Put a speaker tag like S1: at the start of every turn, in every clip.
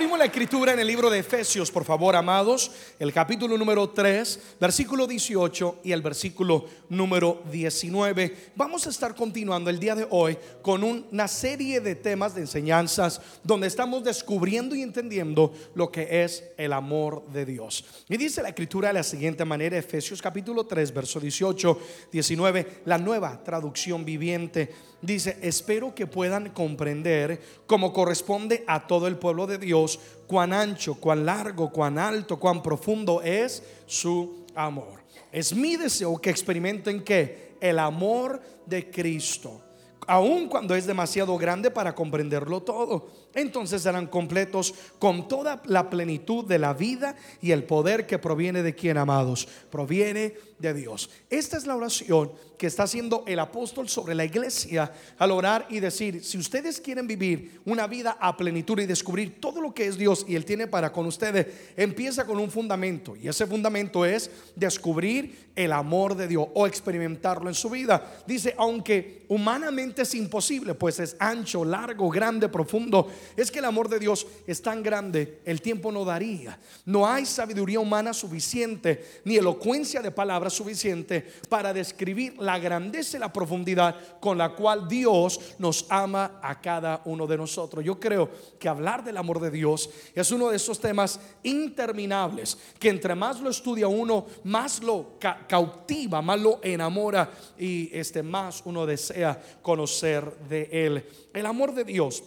S1: Abrimos la escritura en el libro de Efesios, por favor, amados, el capítulo número 3, versículo 18 y el versículo número 19. Vamos a estar continuando el día de hoy con una serie de temas de enseñanzas donde estamos descubriendo y entendiendo lo que es el amor de Dios. Y dice la escritura de la siguiente manera, Efesios capítulo 3, verso 18, 19, la nueva traducción viviente dice, espero que puedan comprender como corresponde a todo el pueblo de Dios, cuán ancho, cuán largo, cuán alto, cuán profundo es su amor. Es mi deseo que experimenten que el amor de Cristo, aun cuando es demasiado grande para comprenderlo todo entonces serán completos con toda la plenitud de la vida y el poder que proviene de quien, amados, proviene de Dios. Esta es la oración que está haciendo el apóstol sobre la iglesia al orar y decir, si ustedes quieren vivir una vida a plenitud y descubrir todo lo que es Dios y Él tiene para con ustedes, empieza con un fundamento y ese fundamento es descubrir el amor de Dios o experimentarlo en su vida. Dice, aunque humanamente es imposible, pues es ancho, largo, grande, profundo es que el amor de Dios es tan grande, el tiempo no daría. No hay sabiduría humana suficiente, ni elocuencia de palabras suficiente para describir la grandeza y la profundidad con la cual Dios nos ama a cada uno de nosotros. Yo creo que hablar del amor de Dios es uno de esos temas interminables, que entre más lo estudia uno, más lo cautiva, más lo enamora y este, más uno desea conocer de él. El amor de Dios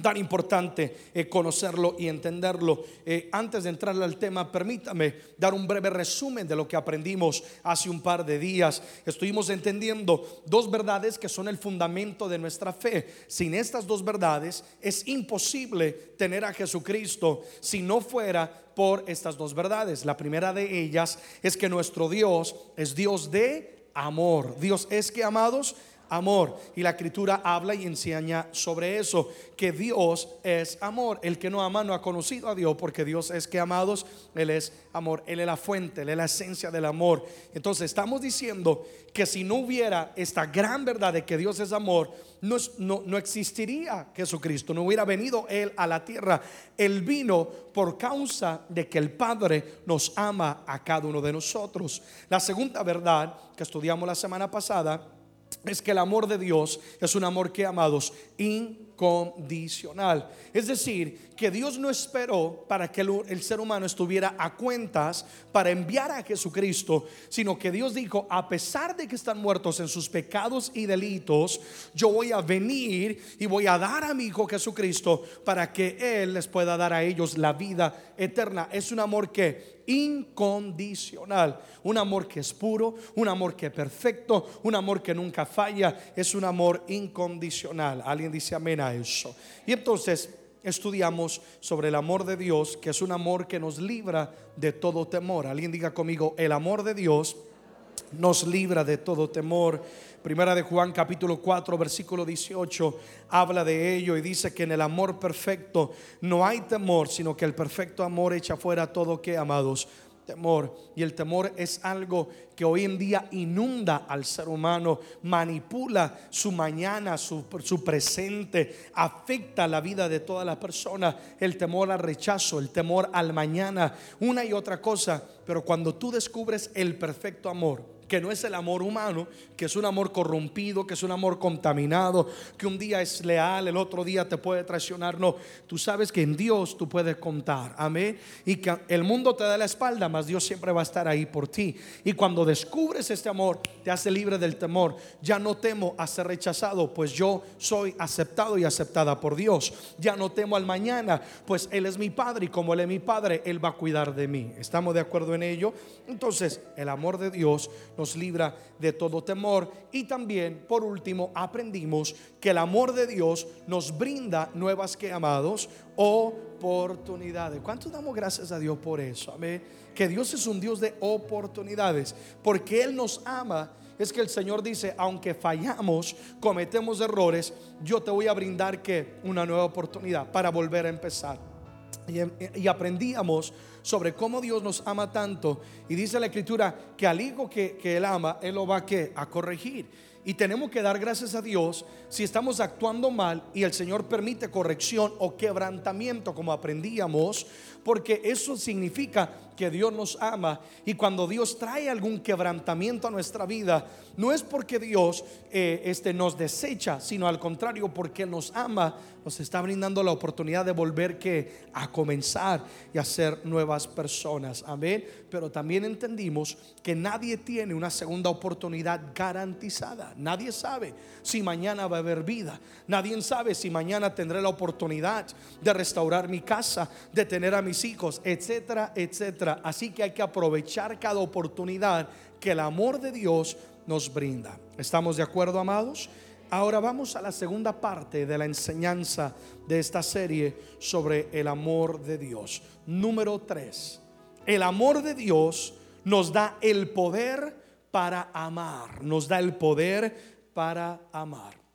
S1: tan importante eh, conocerlo y entenderlo. Eh, antes de entrar al tema, permítame dar un breve resumen de lo que aprendimos hace un par de días. Estuvimos entendiendo dos verdades que son el fundamento de nuestra fe. Sin estas dos verdades es imposible tener a Jesucristo si no fuera por estas dos verdades. La primera de ellas es que nuestro Dios es Dios de amor. Dios es que, amados, amor. Y la escritura habla y enseña sobre eso, que Dios es amor. El que no ama no ha conocido a Dios, porque Dios es que amados, Él es amor, Él es la fuente, Él es la esencia del amor. Entonces estamos diciendo que si no hubiera esta gran verdad de que Dios es amor, no, no, no existiría Jesucristo, no hubiera venido Él a la tierra. Él vino por causa de que el Padre nos ama a cada uno de nosotros. La segunda verdad que estudiamos la semana pasada, es que el amor de Dios es un amor que, amados, incondicional. Es decir, que Dios no esperó para que el, ser humano estuviera a cuentas para enviar a Jesucristo, sino que Dios dijo, a pesar de que están muertos en sus pecados y delitos, yo voy a venir y voy a dar a mi Hijo Jesucristo para que Él les pueda dar a ellos la vida eterna. Es un amor que incondicional. Un amor que es puro, un amor que es perfecto, un amor que nunca falla, es un amor incondicional. Alguien dice amén a eso. Y entonces estudiamos sobre el amor de Dios, que es un amor que nos libra de todo temor. Alguien diga conmigo, el amor de Dios nos libra de todo temor. Primera de Juan capítulo 4 versículo 18 habla de ello y dice que en el amor perfecto no hay temor, sino que el perfecto amor echa fuera todo que amados temor. Y el temor es algo que hoy en día inunda al ser humano, manipula su mañana, su, su, presente, afecta la vida de toda la persona. El temor al rechazo, el temor al mañana, una y otra cosa. Pero cuando tú descubres el perfecto amor, que no es el amor humano, que es un amor corrompido, que es un amor contaminado, que un día es leal, el otro día te puede traicionar. No, tú sabes que en Dios tú puedes contar, amén. Y que el mundo te da la espalda, mas Dios siempre va a estar ahí por ti. Y cuando descubres este amor, te hace libre del temor. Ya no temo a ser rechazado, pues yo soy aceptado y aceptada por Dios. Ya no temo al mañana, pues Él es mi Padre y como Él es mi Padre, Él va a cuidar de mí. ¿Estamos de acuerdo en ello? Entonces, el amor de Dios nos libra de todo temor. Y también, por último, aprendimos que el amor de Dios nos brinda nuevas que amados oportunidades. ¿Cuánto damos gracias a Dios por eso? Amén. Que Dios es un Dios de oportunidades, porque Él nos ama. Es que el Señor dice, aunque fallamos, cometemos errores, yo te voy a brindar que una nueva oportunidad para volver a empezar. Y, aprendíamos sobre cómo Dios nos ama tanto. Y dice la escritura que al hijo que, que Él ama, Él lo va a corregir. Y tenemos que dar gracias a Dios si estamos actuando mal y el Señor permite corrección o quebrantamiento, como aprendíamos, porque eso significa que Dios nos ama y cuando Dios trae algún quebrantamiento a nuestra vida, no es porque Dios eh, este, nos desecha, sino al contrario, porque nos ama, nos está brindando la oportunidad de volver que a comenzar y a ser nuevas personas. Amén. Pero también entendimos que nadie tiene una segunda oportunidad garantizada. Nadie sabe si mañana va a haber vida. Nadie sabe si mañana tendré la oportunidad de restaurar mi casa, de tener a mis hijos, etcétera, etcétera. Así que hay que aprovechar cada oportunidad que el amor de Dios nos brinda. ¿Estamos de acuerdo, amados? Ahora vamos a la segunda parte de la enseñanza de esta serie sobre el amor de Dios. Número 3. El amor de Dios nos da el poder para amar. Nos da el poder para amar.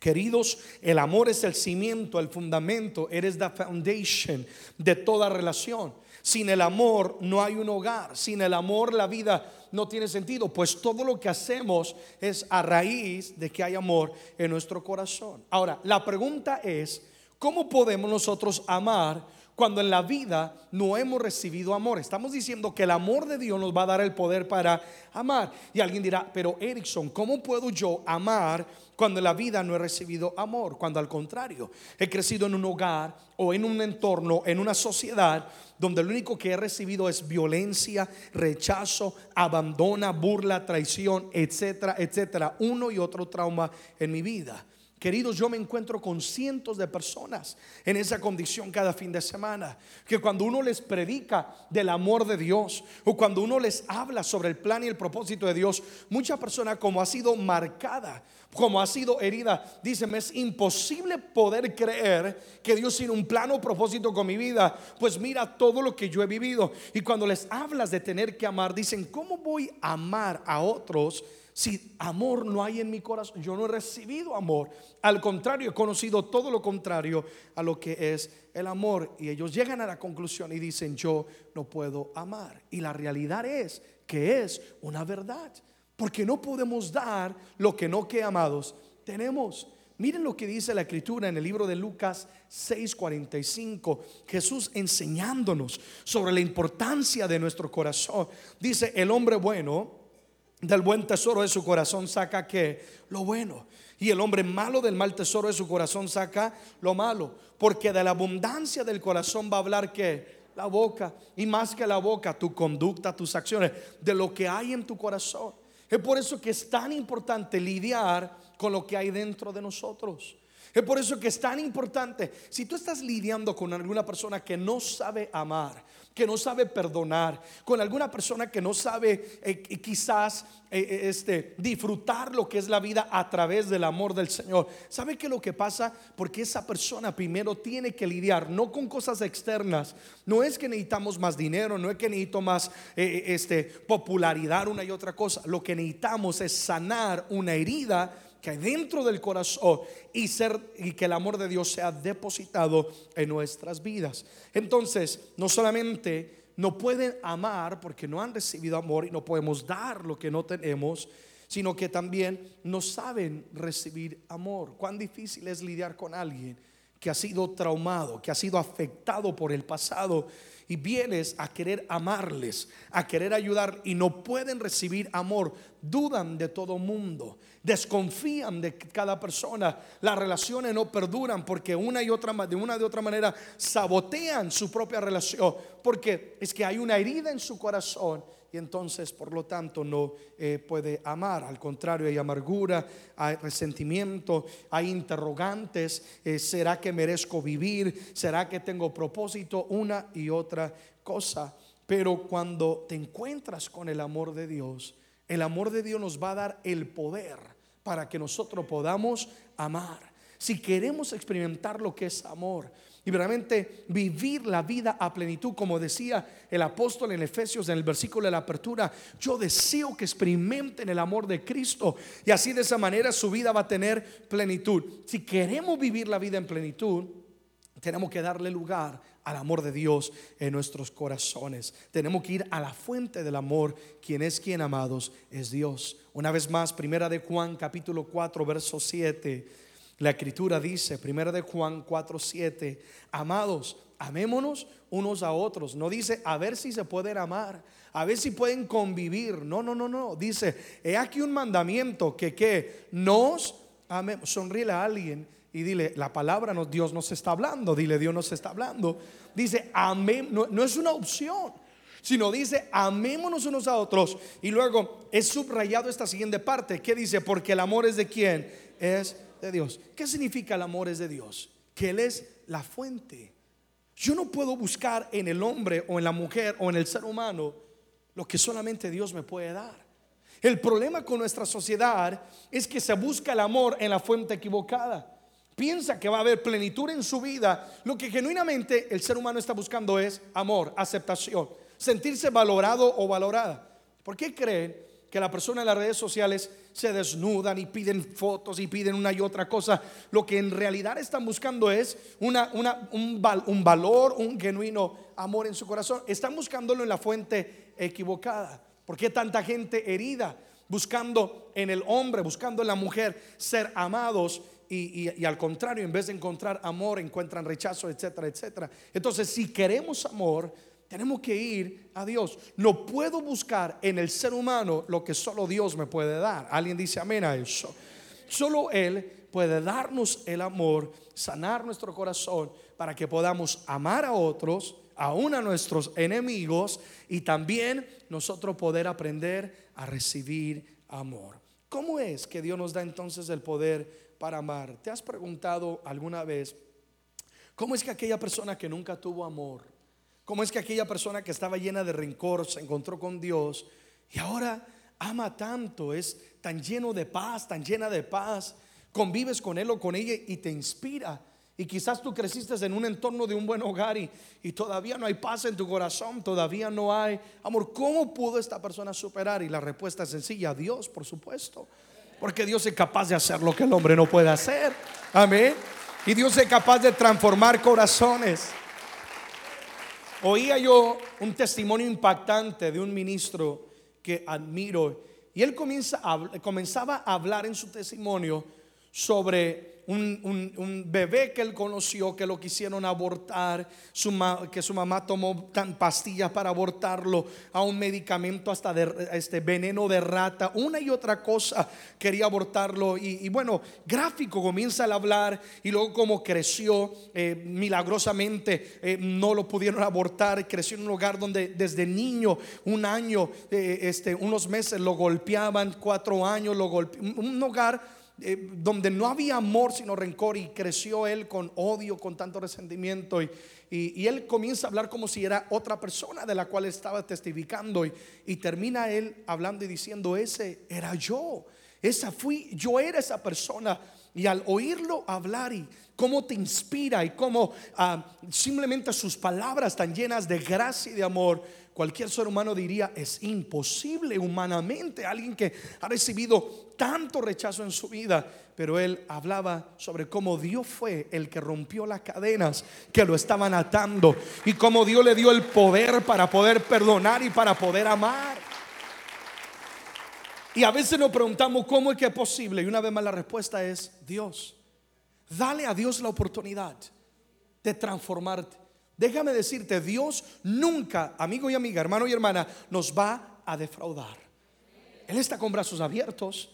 S1: Queridos, el amor es el cimiento, el fundamento, eres the foundation de toda relación. Sin el amor no hay un hogar, sin el amor la vida no tiene sentido, pues todo lo que hacemos es a raíz de que hay amor en nuestro corazón. Ahora, la pregunta es, ¿cómo podemos nosotros amar cuando en la vida no hemos recibido amor. Estamos diciendo que el amor de Dios nos va a dar el poder para amar. Y alguien dirá, pero Erickson, ¿cómo puedo yo amar cuando en la vida no he recibido amor? Cuando al contrario, he crecido en un hogar o en un entorno, en una sociedad donde lo único que he recibido es violencia, rechazo, abandona, burla, traición, etcétera, etcétera. Uno y otro trauma en mi vida. Queridos, yo me encuentro con cientos de personas en esa condición cada fin de semana, que cuando uno les predica del amor de Dios o cuando uno les habla sobre el plan y el propósito de Dios, mucha persona como ha sido marcada, como ha sido herida, dicen, es imposible poder creer que Dios tiene un plan o propósito con mi vida, pues mira todo lo que yo he vivido. Y cuando les hablas de tener que amar, dicen, ¿cómo voy a amar a otros? Si amor no hay en mi corazón, yo no he recibido amor. Al contrario, he conocido todo lo contrario a lo que es el amor. Y ellos llegan a la conclusión y dicen, yo no puedo amar. Y la realidad es que es una verdad. Porque no podemos dar lo que no que amados tenemos. Miren lo que dice la escritura en el libro de Lucas 6:45. Jesús enseñándonos sobre la importancia de nuestro corazón. Dice, el hombre bueno del buen tesoro de su corazón saca que lo bueno. Y el hombre malo del mal tesoro de su corazón saca lo malo. Porque de la abundancia del corazón va a hablar que la boca. Y más que la boca, tu conducta, tus acciones. De lo que hay en tu corazón. Es por eso que es tan importante lidiar con lo que hay dentro de nosotros. Es por eso que es tan importante, si tú estás lidiando con alguna persona que no sabe amar, que no sabe perdonar, con alguna persona que no sabe eh, quizás eh, eh, este, disfrutar lo que es la vida a través del amor del Señor. ¿Sabe qué lo que pasa? Porque esa persona primero tiene que lidiar no con cosas externas. No es que necesitamos más dinero, no es que necesito más este, popularidad, una y otra cosa. Lo que necesitamos es sanar una herida que hay dentro del corazón y ser y que el amor de Dios sea depositado en nuestras vidas. Entonces, no solamente no pueden amar porque no han recibido amor y no podemos dar lo que no tenemos, sino que también no saben recibir amor. Cuán difícil es lidiar con alguien que ha sido traumado, que ha sido afectado por el pasado y vienes a querer amarles, a querer ayudar y no pueden recibir amor, dudan de todo mundo, desconfían de cada persona, las relaciones no perduran porque una y otra de una de otra manera sabotean su propia relación, porque es que hay una herida en su corazón y entonces por lo tanto no eh, puede amar. Al contrario, hay amargura, hay resentimiento, hay interrogantes. Eh, ¿Será que merezco vivir? ¿Será que tengo propósito? Una y otra cosa. Pero cuando te encuentras con el amor de Dios, el amor de Dios nos va a dar el poder para que nosotros podamos amar. Si queremos experimentar lo que es amor, y realmente vivir la vida a plenitud, como decía el apóstol en Efesios en el versículo de la apertura, yo deseo que experimenten el amor de Cristo y así de esa manera su vida va a tener plenitud. Si queremos vivir la vida en plenitud, Tenemos que darle lugar al amor de Dios en nuestros corazones. Tenemos que ir a la fuente del amor, quien es quien amados es Dios. Una vez más, primera de Juan capítulo 4 verso 7. La escritura dice, primera de Juan 4 7, amados, amémonos unos a otros. No dice a ver si se pueden amar, a ver si pueden convivir. No, no, no, no. Dice, he aquí un mandamiento que que nos amemos. Sonríe a alguien y dile, la palabra no, Dios nos está hablando, dile, Dios nos está hablando. Dice, amén, no, es una opción, sino dice, amémonos unos a otros. Y luego es subrayado esta siguiente parte, que dice, porque el amor es de quién? Es de Dios. ¿Qué significa el amor es de Dios? Que Él es la fuente. Yo no puedo buscar en el hombre o en la mujer o en el ser humano lo que solamente Dios me puede dar. El problema con nuestra sociedad es que se busca el amor en la fuente equivocada piensa que va a haber plenitud en su vida, lo que genuinamente el ser humano está buscando es amor, aceptación, sentirse valorado o valorada. ¿Por qué creen que la persona en las redes sociales se desnudan y piden fotos y piden una y otra cosa? Lo que en realidad están buscando es un, un valor, un genuino amor en su corazón. Están buscándolo en la fuente equivocada. ¿Por qué tanta gente herida? Buscando en el hombre, buscando en la mujer ser amados y, al contrario, en vez de encontrar amor, encuentran rechazo, etcétera, etcétera. Entonces, si queremos amor, tenemos que ir a Dios. No puedo buscar en el ser humano lo que solo Dios me puede dar. Alguien dice amén a eso. Solo Él puede darnos el amor, sanar nuestro corazón para que podamos amar a otros, aún a nuestros enemigos y también nosotros poder aprender a recibir amor. ¿Cómo es que Dios nos da entonces el poder para amar. ¿Te has preguntado alguna vez cómo es que aquella persona que nunca tuvo amor, cómo es que aquella persona que estaba llena de rencor se encontró con Dios y ahora ama tanto, es tan lleno de paz, tan llena de paz, convives con él o con ella y te inspira? Y quizás tú creciste en un entorno de un buen hogar y, y, todavía no hay paz en tu corazón, todavía no hay amor. ¿Cómo pudo esta persona superar? Y la respuesta es sencilla, Dios, por supuesto. Porque Dios es capaz de hacer lo que el hombre no puede hacer. Amén. Y Dios es capaz de transformar corazones. Oía yo un testimonio impactante de un ministro que admiro. Y él comenzaba a hablar en su testimonio sobre un, bebé que él conoció que lo quisieron abortar, su que su mamá tomó tan pastillas para abortarlo, a un medicamento hasta de este veneno de rata, una y otra cosa quería abortarlo. Y, bueno, gráfico comienza a hablar y luego como creció eh, milagrosamente, eh, no lo pudieron abortar, creció en un lugar donde desde niño, un año, eh, este, unos meses lo golpeaban, cuatro años lo golpeaban, un hogar eh, donde no había amor sino rencor y creció él con odio, con tanto resentimiento y, y, él comienza a hablar como si era otra persona de la cual estaba testificando y, y termina él hablando y diciendo, ese era yo, esa fui, yo era esa persona y al oírlo hablar y cómo te inspira y cómo ah, simplemente sus palabras tan llenas de gracia y de amor, cualquier ser humano diría, es imposible humanamente, alguien que ha recibido tanto rechazo en su vida, pero él hablaba sobre cómo Dios fue el que rompió las cadenas que lo estaban atando y cómo Dios le dio el poder para poder perdonar y para poder amar. Y a veces nos preguntamos cómo es que es posible y una vez más la respuesta es Dios. Dale a Dios la oportunidad de transformarte. Déjame decirte, Dios nunca, amigo y amiga, hermano y hermana, nos va a defraudar. Él está con brazos abiertos.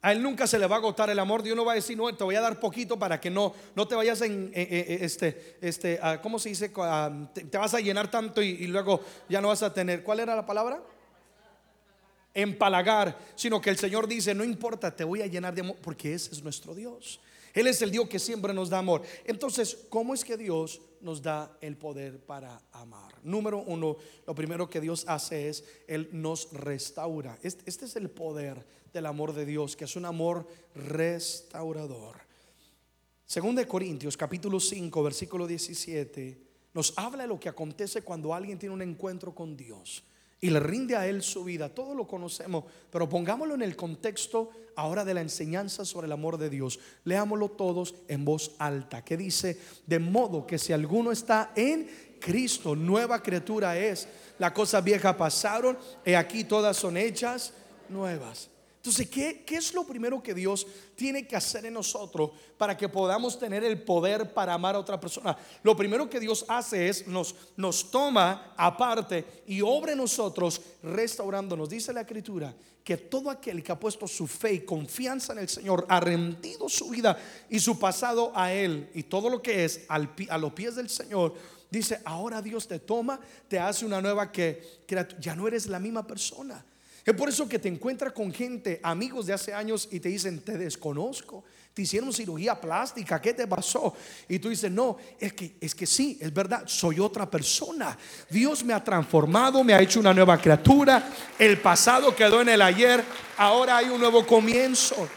S1: A él nunca se le va a agotar el amor. Dios no va a decir, no, te voy a dar poquito para que no, no te vayas en, este, este, ¿cómo se dice? te, vas a llenar tanto y, y, luego ya no vas a tener. ¿Cuál era la palabra? Empalagar. Sino que el Señor dice, no importa, te voy a llenar de amor, porque ese es nuestro Dios. Él es el Dios que siempre nos da amor. Entonces, ¿cómo es que Dios nos da el poder para amar? Número uno, lo primero que Dios hace es, Él nos restaura. Este, este, es el poder del amor de Dios, que es un amor restaurador. Según de Corintios, capítulo 5, versículo 17, nos habla de lo que acontece cuando alguien tiene un encuentro con Dios. Y le rinde a Él su vida. Todo lo conocemos, pero pongámoslo en el contexto ahora de la enseñanza sobre el amor de Dios. Leámoslo todos en voz alta, que dice, de modo que si alguno está en Cristo, nueva criatura es. Las cosas viejas pasaron, y aquí todas son hechas nuevas. Entonces, ¿qué, ¿qué, es lo primero que Dios tiene que hacer en nosotros para que podamos tener el poder para amar a otra persona? Lo primero que Dios hace es nos, nos toma aparte y obra en nosotros restaurándonos. Dice la escritura que todo aquel que ha puesto su fe y confianza en el Señor, ha rendido su vida y su pasado a Él y todo lo que es al, a los pies del Señor, dice, ahora Dios te toma, te hace una nueva que, que ya no eres la misma persona. Es por eso que te encuentras con gente, amigos de hace años, y te dicen, te desconozco. Te hicieron cirugía plástica, ¿qué te pasó? Y tú dices, no, es que, es que sí, es verdad, soy otra persona. Dios me ha transformado, me ha hecho una nueva criatura. El pasado quedó en el ayer, ahora hay un nuevo comienzo.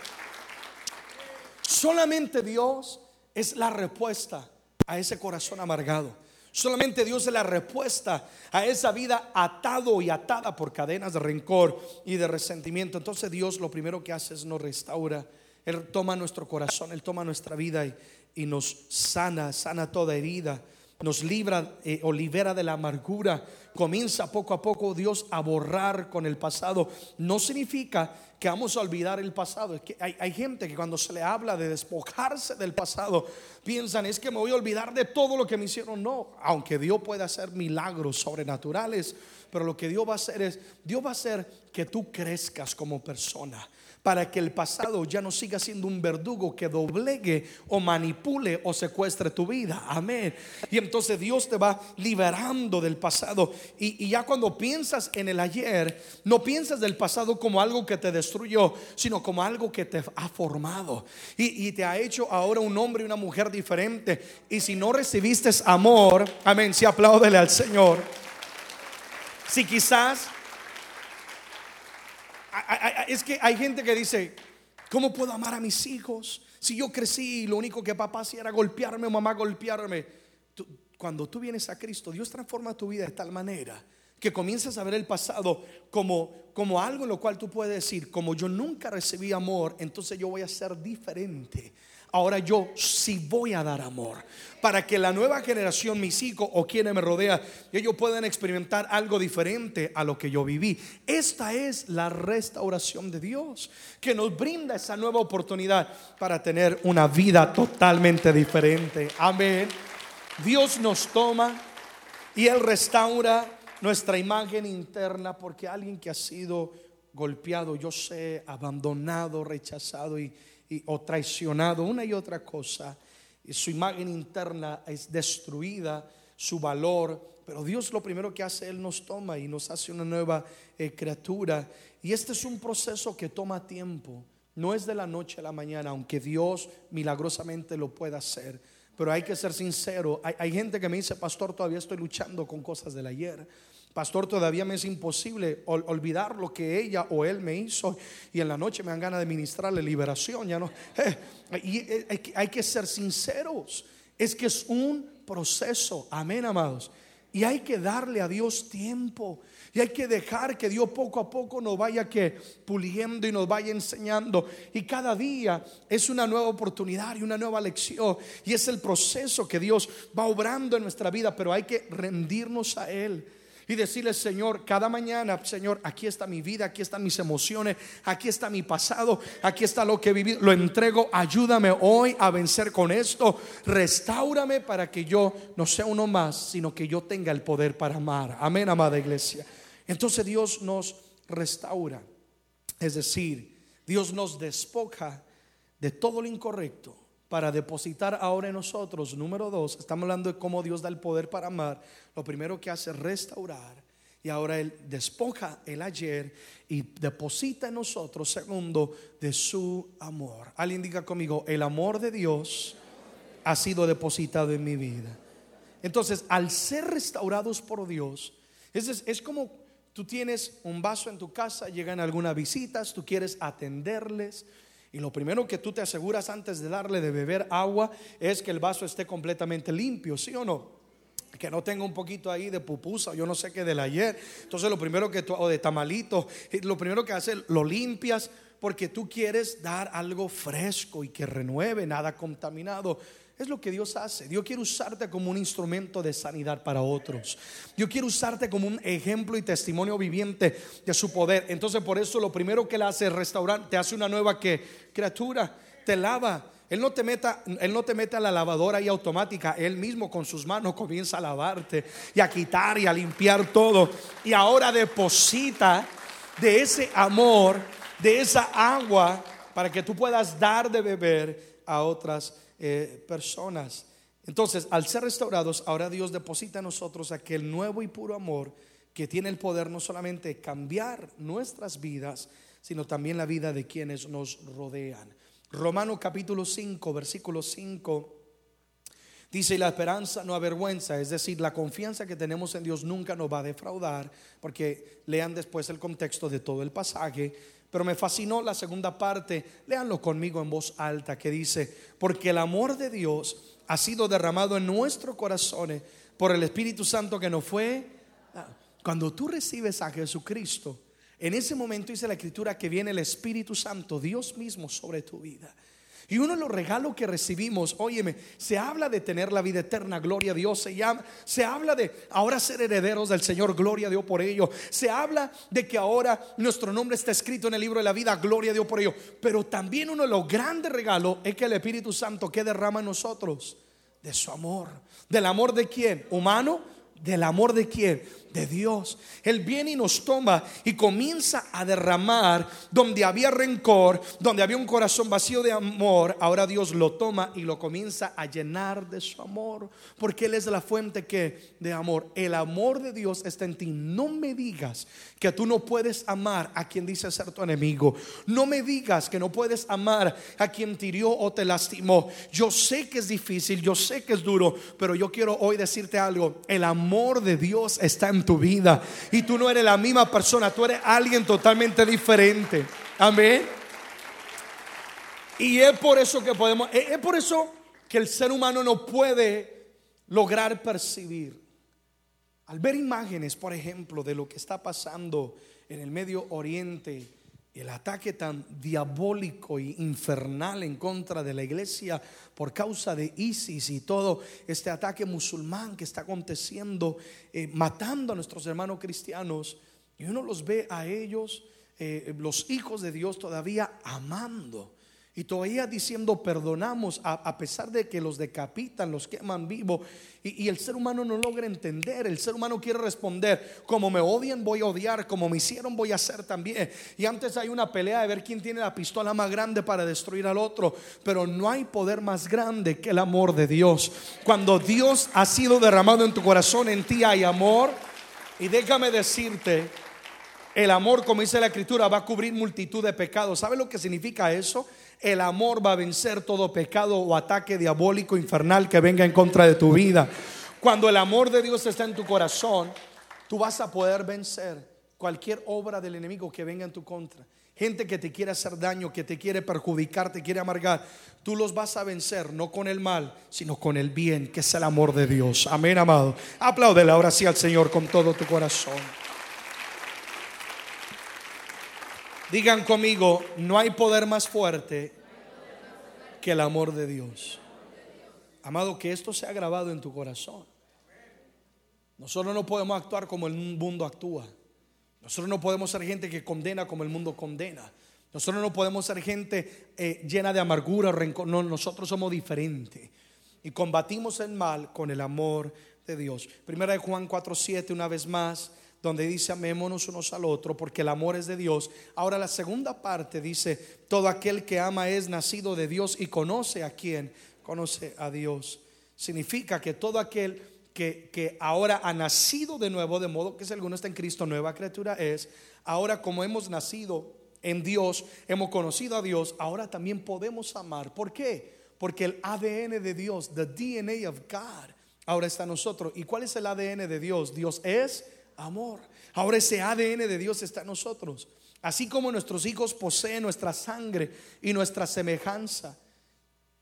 S1: Solamente Dios es la respuesta a ese corazón amargado. Solamente Dios es la respuesta a esa vida atado y atada por cadenas de rencor y de resentimiento. Entonces Dios lo primero que hace es nos restaura. Él toma nuestro corazón, Él toma nuestra vida y, y nos sana, sana toda herida nos libra eh, o libera de la amargura. Comienza poco a poco Dios a borrar con el pasado. No significa que vamos a olvidar el pasado. Es que hay, hay, gente que cuando se le habla de despojarse del pasado, piensan, es que me voy a olvidar de todo lo que me hicieron. No, aunque Dios puede hacer milagros sobrenaturales, pero lo que Dios va a hacer es, Dios va a hacer que tú crezcas como persona para que el pasado ya no siga siendo un verdugo que doblegue o manipule o secuestre tu vida. Amén. Y entonces Dios te va liberando del pasado. Y, ya cuando piensas en el ayer, no piensas del pasado como algo que te destruyó, sino como algo que te ha formado y, y te ha hecho ahora un hombre y una mujer diferente. Y si no recibiste amor, amén, si apláudele al Señor. Si quizás es que hay gente que dice, ¿cómo puedo amar a mis hijos? Si yo crecí y lo único que papá hacía era golpearme o mamá golpearme. cuando tú vienes a Cristo, Dios transforma tu vida de tal manera que comienzas a ver el pasado como, como algo en lo cual tú puedes decir, como yo nunca recibí amor, entonces yo voy a ser diferente. Ahora yo sí voy a dar amor para que la nueva generación, mis hijos o quienes me rodean, ellos puedan experimentar algo diferente a lo que yo viví. Esta es la restauración de Dios que nos brinda esa nueva oportunidad para tener una vida totalmente diferente. Amén. Dios nos toma y Él restaura nuestra imagen interna porque alguien que ha sido golpeado, yo sé, abandonado, rechazado y o traicionado, una y otra cosa, y su imagen interna es destruida, su valor, pero Dios lo primero que hace, Él nos toma y nos hace una nueva eh, criatura. Y este es un proceso que toma tiempo, no es de la noche a la mañana, aunque Dios milagrosamente lo pueda hacer. Pero hay que ser sincero, hay, hay gente que me dice, pastor, todavía estoy luchando con cosas del ayer. Pastor, todavía me es imposible olvidar lo que ella o él me hizo y en la noche me dan ganas de ministrarle liberación. Ya no, eh, y eh, hay que ser sinceros. Es que es un proceso. Amén, amados. Y hay que darle a Dios tiempo. Y hay que dejar que Dios poco a poco nos vaya que puliendo y nos vaya enseñando. Y cada día es una nueva oportunidad y una nueva lección. Y es el proceso que Dios va obrando en nuestra vida. Pero hay que rendirnos a Él y decirle, Señor, cada mañana, Señor, aquí está mi vida, aquí están mis emociones, aquí está mi pasado, aquí está lo que he vivido, lo entrego, ayúdame hoy a vencer con esto, restaurame para que yo no sea uno más, sino que yo tenga el poder para amar. Amén, amada iglesia. Entonces Dios nos restaura, es decir, Dios nos despoja de todo lo incorrecto para depositar ahora en nosotros. Número dos, estamos hablando de cómo Dios da el poder para amar. Lo primero que hace es restaurar. Y ahora Él despoja el ayer y deposita en nosotros, segundo, de su amor. Alguien diga conmigo, el amor de Dios ha sido depositado en mi vida. Entonces, al ser restaurados por Dios, es, es como tú tienes un vaso en tu casa, llegan algunas visitas, tú quieres atenderles y lo primero que tú te aseguras antes de darle de beber agua es que el vaso esté completamente limpio, ¿sí o no? que no tenga un poquito ahí de pupusa, yo no sé qué del ayer. Entonces lo primero que tú, o de tamalito, lo primero que haces, lo limpias porque tú quieres dar algo fresco y que renueve, nada contaminado. Es lo que Dios hace. Dios quiere usarte como un instrumento de sanidad para otros. Dios quiere usarte como un ejemplo y testimonio viviente de su poder. Entonces por eso lo primero que Él hace es restaurar, te hace una nueva criatura, te lava. Él no te meta, él no te mete a la lavadora y automática, él mismo con sus manos comienza a lavarte y a quitar y a limpiar todo. Y ahora deposita de ese amor, de esa agua, para que tú puedas dar de beber a otras eh, personas. Entonces, al ser restaurados, ahora Dios deposita en nosotros aquel nuevo y puro amor que tiene el poder no solamente cambiar nuestras vidas, sino también la vida de quienes nos rodean. Romano capítulo 5, versículo 5. Dice, y la esperanza no avergüenza, es decir, la confianza que tenemos en Dios nunca nos va a defraudar, porque lean después el contexto de todo el pasaje. Pero me fascinó la segunda parte, léanlo conmigo en voz alta, que dice, porque el amor de Dios ha sido derramado en nuestros corazones por el Espíritu Santo que nos fue. Cuando tú recibes a Jesucristo, en ese momento dice la Escritura que viene el Espíritu Santo, Dios mismo, sobre tu vida. Y uno de los regalos que recibimos, óyeme, se habla de tener la vida eterna, gloria a Dios, se, llama, se habla de ahora ser herederos del Señor, gloria a Dios por ello. Se habla de que ahora nuestro nombre está escrito en el libro de la vida, gloria a Dios por ello. Pero también uno de los grandes regalos es que el Espíritu Santo que derrama en nosotros de su amor. ¿Del amor de quién? ¿Humano? ¿Del amor de quién? De Dios. Él viene y nos toma y comienza a derramar donde había rencor, donde había un corazón vacío de amor. Ahora Dios lo toma y lo comienza a llenar de su amor, porque Él es la fuente que de amor. El amor de Dios está en ti. No me digas que tú no puedes amar a quien dice ser tu enemigo. No me digas que no puedes amar a quien te hirió o te lastimó. Yo sé que es difícil, yo sé que es duro, pero yo quiero hoy decirte algo. El amor de Dios está en tu vida. Y tú no eres la misma persona, tú eres alguien totalmente diferente. Amén. Y es por eso que podemos, es por eso que el ser humano no puede lograr percibir. Al ver imágenes, por ejemplo, de lo que está pasando en el Medio Oriente, el ataque tan diabólico e infernal en contra de la iglesia por causa de ISIS y todo este ataque musulmán que está aconteciendo, eh, matando a nuestros hermanos cristianos, y uno los ve a ellos, eh, los hijos de Dios, todavía amando y todavía diciendo perdonamos a, pesar de que los decapitan, los queman vivo. Y, y, el ser humano no logra entender. El ser humano quiere responder, como me odian voy a odiar, como me hicieron voy a hacer también. Y antes hay una pelea de ver quién tiene la pistola más grande para destruir al otro. Pero no hay poder más grande que el amor de Dios. Cuando Dios ha sido derramado en tu corazón, en ti hay amor. Y déjame decirte, el amor, como dice la escritura, va a cubrir multitud de pecados. ¿Sabe lo que significa eso? El amor va a vencer todo pecado o ataque diabólico infernal que venga en contra de tu vida. Cuando el amor de Dios está en tu corazón, tú vas a poder vencer cualquier obra del enemigo que venga en tu contra. Gente que te quiere hacer daño, que te quiere perjudicar, te quiere amargar. Tú los vas a vencer no con el mal, sino con el bien, que es el amor de Dios. Amén, amado. Apláudele ahora sí al Señor con todo tu corazón. Digan conmigo, no hay poder más fuerte que el amor de Dios. Amado, que esto sea grabado en tu corazón. Nosotros no podemos actuar como el mundo actúa. Nosotros no podemos ser gente que condena como el mundo condena. Nosotros no podemos ser gente eh, llena de amargura, rencor. No, nosotros somos diferentes. Y combatimos el mal con el amor de Dios. Primera de Juan 4:7, una vez más donde dice amémonos unos al otro porque el amor es de Dios. Ahora la segunda parte dice, todo aquel que ama es nacido de Dios y conoce a quien conoce a Dios. Significa que todo aquel que, que ahora ha nacido de nuevo, de modo que si alguno está en Cristo, nueva criatura es, ahora como hemos nacido en Dios, hemos conocido a Dios, ahora también podemos amar. ¿Por qué? Porque el ADN de Dios, the DNA of God, ahora está en nosotros. ¿Y cuál es el ADN de Dios? Dios es amor. Ahora ese ADN de Dios está en nosotros. Así como nuestros hijos poseen nuestra sangre y nuestra semejanza.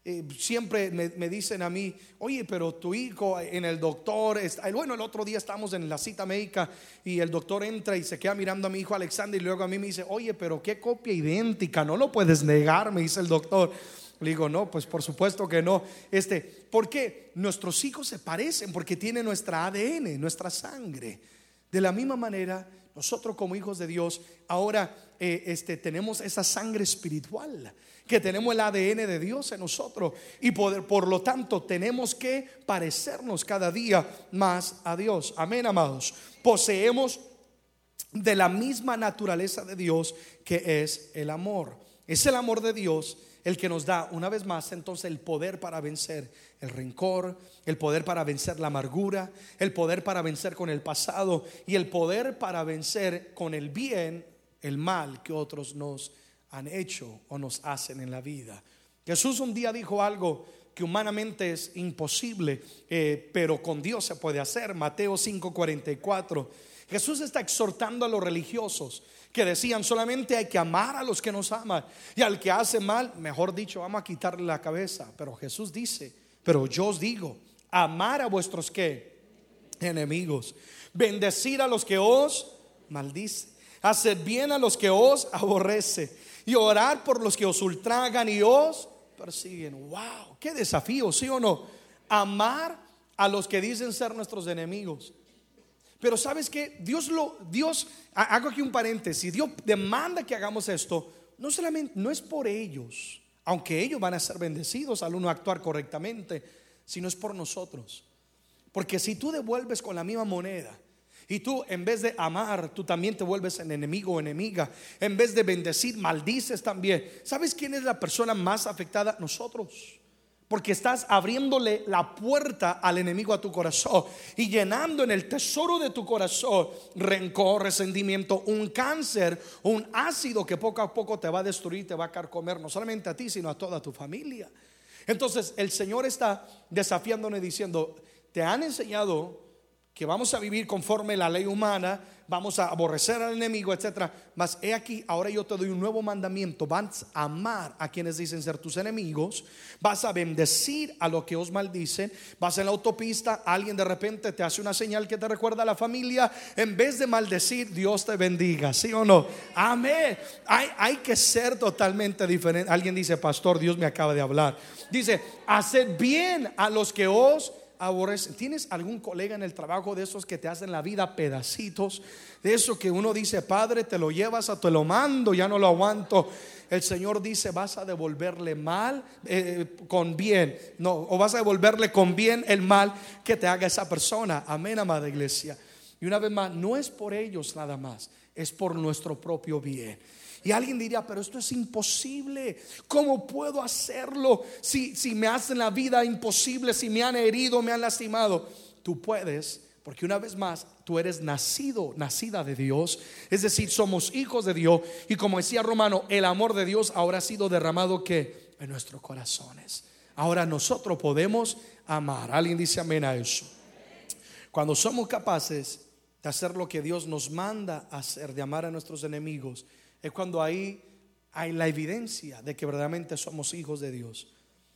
S1: eh, siempre me, dicen a mí, oye, pero tu hijo en el doctor, está, bueno, el otro día estamos en la cita médica y el doctor entra y se queda mirando a mi hijo Alexander y luego a mí me dice, oye, pero qué copia idéntica, no lo puedes negar, me dice el doctor. Le digo, no, pues por supuesto que no. Este, ¿por qué? Nuestros hijos se parecen porque tienen nuestra ADN, nuestra sangre. De la misma manera, nosotros como hijos de Dios, ahora eh, este, tenemos esa sangre espiritual que tenemos el ADN de Dios en nosotros y por, por lo tanto tenemos que parecernos cada día más a Dios. Amén, amados. Poseemos de la misma naturaleza de Dios que es el amor. Es el amor de Dios el que nos da una vez más entonces el poder para vencer el rencor, el poder para vencer la amargura, el poder para vencer con el pasado y el poder para vencer con el bien el mal que otros nos han hecho o nos hacen en la vida. Jesús un día dijo algo que humanamente es imposible, eh, pero con Dios se puede hacer. Mateo 5:44. Jesús está exhortando a los religiosos que decían solamente hay que amar a los que nos aman y al que hace mal, mejor dicho, vamos a quitarle la cabeza. Pero Jesús dice, pero yo os digo, amar a vuestros que enemigos, bendecir a los que os maldice, hacer bien a los que os aborrece y orar por los que os ultragan y os persiguen. Wow, qué desafío, ¿sí o no? Amar a los que dicen ser nuestros enemigos. Pero sabes que Dios lo, Dios, hago aquí un paréntesis, Dios demanda que hagamos esto, no solamente, no es por ellos, aunque ellos van a ser bendecidos al uno actuar correctamente, sino es por nosotros. Porque si tú devuelves con la misma moneda, y tú, en vez de amar, tú también te vuelves en enemigo o enemiga. En vez de bendecir, maldices también. ¿Sabes quién es la persona más afectada? Nosotros. Porque estás abriéndole la puerta al enemigo a tu corazón y llenando en el tesoro de tu corazón rencor, resentimiento, un cáncer, un ácido que poco a poco te va a destruir, te va a carcomer, no solamente a ti, sino a toda tu familia. Entonces el Señor está desafiándonos diciendo, te han enseñado que vamos a vivir conforme la ley humana, vamos a aborrecer al enemigo, etcétera. Mas he aquí, ahora yo te doy un nuevo mandamiento: vas a amar a quienes dicen ser tus enemigos, vas a bendecir a los que os maldicen. Vas en la autopista, alguien de repente te hace una señal que te recuerda a la familia. En vez de maldecir, Dios te bendiga, ¿sí o no? Amén. Hay, hay que ser totalmente diferente. Alguien dice, Pastor, Dios me acaba de hablar. Dice, haced bien a los que os ¿Tienes algún colega en el trabajo de esos que te hacen la vida pedacitos? De eso que uno dice, Padre, te lo llevas a te lo mando, ya no lo aguanto. El Señor dice, vas a devolverle mal eh, con bien. No, o vas a devolverle con bien el mal que te haga esa persona. Amén, amada iglesia. Y una vez más, no es por ellos nada más, es por nuestro propio bien. Y alguien diría, pero esto es imposible. ¿Cómo puedo hacerlo si, si me hacen la vida imposible, si me han herido, me han lastimado? Tú puedes, porque una vez más, tú eres nacido, nacida de Dios. Es decir, somos hijos de Dios. Y como decía Romano, el amor de Dios ahora ha sido derramado que en nuestros corazones. Ahora nosotros podemos amar. Alguien dice amén a eso. Cuando somos capaces de hacer lo que Dios nos manda hacer, de amar a nuestros enemigos, es cuando ahí hay la evidencia de que verdaderamente somos hijos de Dios.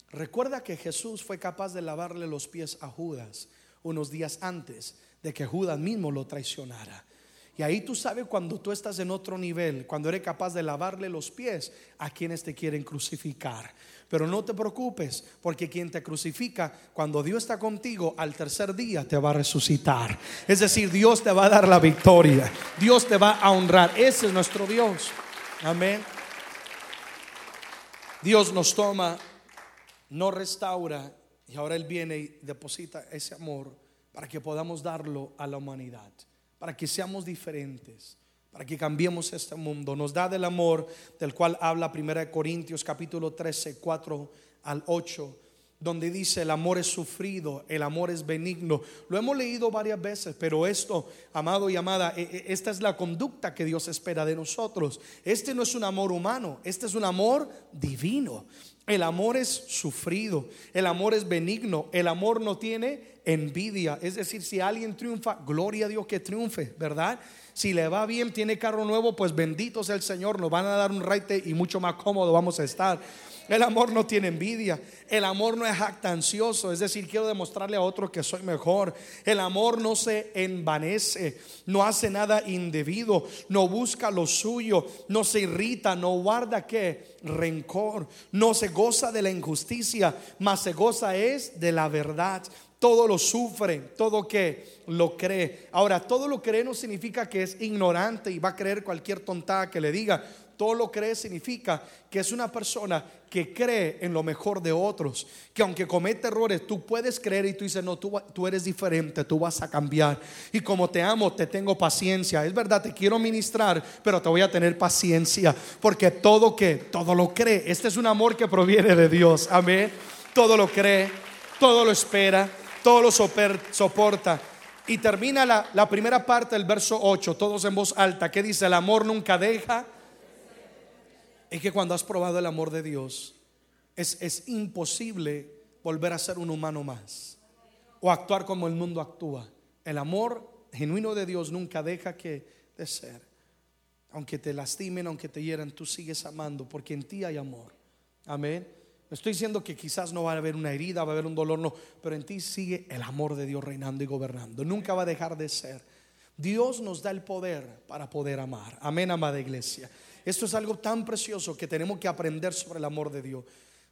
S1: Recuerda que Jesús fue capaz de lavarle los pies a Judas unos días antes de que Judas mismo lo traicionara. Y ahí tú sabes cuando tú estás en otro nivel, cuando eres capaz de lavarle los pies a quienes te quieren crucificar. Pero no te preocupes, porque quien te crucifica, cuando Dios está contigo, al tercer día te va a resucitar. Es decir, Dios te va a dar la victoria. Dios te va a honrar. Ese es nuestro Dios. Amén. Dios nos toma, nos restaura y ahora Él viene y deposita ese amor para que podamos darlo a la humanidad, para que seamos diferentes para que cambiemos este mundo. Nos da del amor del cual habla 1 Corintios capítulo 13, 4 al 8, donde dice el amor es sufrido, el amor es benigno. Lo hemos leído varias veces, pero esto, amado y amada, e, e, esta es la conducta que Dios espera de nosotros. Este no es un amor humano, este es un amor divino. El amor es sufrido, el amor es benigno, el amor no tiene envidia. Es decir, si alguien triunfa, gloria a Dios que triunfe, ¿verdad? Si le va bien, tiene carro nuevo, pues bendito sea el Señor, nos van a dar un raite y mucho más cómodo vamos a estar. El amor no tiene envidia. El amor no es jactancioso, es decir, quiero demostrarle a otro que soy mejor. El amor no se envanece, no hace nada indebido, no busca lo suyo, no se irrita, no guarda qué rencor, no se goza de la injusticia, mas se goza es de la verdad todo lo sufre, todo que lo cree. Ahora, todo lo cree no significa que es ignorante y va a creer cualquier tontada que le diga. Todo lo cree significa que es una persona que cree en lo mejor de otros, que aunque comete errores, tú puedes creer y tú dices, no, tú, tú eres diferente, tú vas a cambiar. Y como te amo, te tengo paciencia. Es verdad, te quiero ministrar, pero te voy a tener paciencia, porque todo que, todo lo cree. Este es un amor que proviene de Dios. Amén. Todo lo cree, todo lo espera, todo lo soporta. Y termina la, primera parte del verso 8, todos en voz alta, que dice, el amor nunca deja es que cuando has probado el amor de Dios, es, imposible volver a ser un humano más o actuar como el mundo actúa. El amor genuino de Dios nunca deja que de ser. Aunque te lastimen, aunque te hieran, tú sigues amando porque en ti hay amor. Amén. estoy diciendo que quizás no va a haber una herida, va a haber un dolor, no, pero en ti sigue el amor de Dios reinando y gobernando. Nunca va a dejar de ser. Dios nos da el poder para poder amar. Amén, amada iglesia. Esto es algo tan precioso que tenemos que aprender sobre el amor de Dios.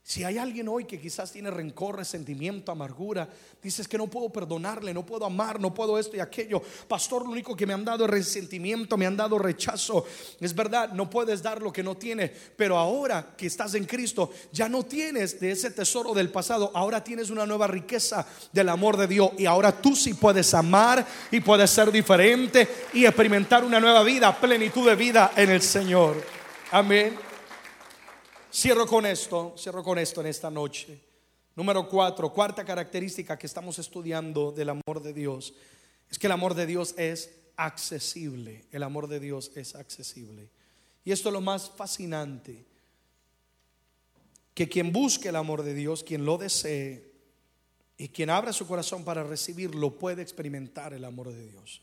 S1: Si hay alguien hoy que quizás tiene rencor, resentimiento, amargura, dices que no puedo perdonarle, no puedo amar, no puedo esto y aquello. Pastor, lo único que me han dado es resentimiento, me han dado rechazo. Es verdad, no puedes dar lo que no tienes, pero ahora que estás en Cristo, ya no tienes de ese tesoro del pasado, ahora tienes una nueva riqueza del amor de Dios y ahora tú sí puedes amar y puedes ser diferente y experimentar una nueva vida, plenitud de vida en el Señor. Amén. Cierro con esto, cierro con esto en esta noche. Número cuatro, cuarta característica que estamos estudiando del amor de Dios es que el amor de Dios es accesible. El amor de Dios es accesible. Y esto es lo más fascinante, que quien busque el amor de Dios, quien lo desee y quien abra su corazón para recibirlo, puede experimentar el amor de Dios.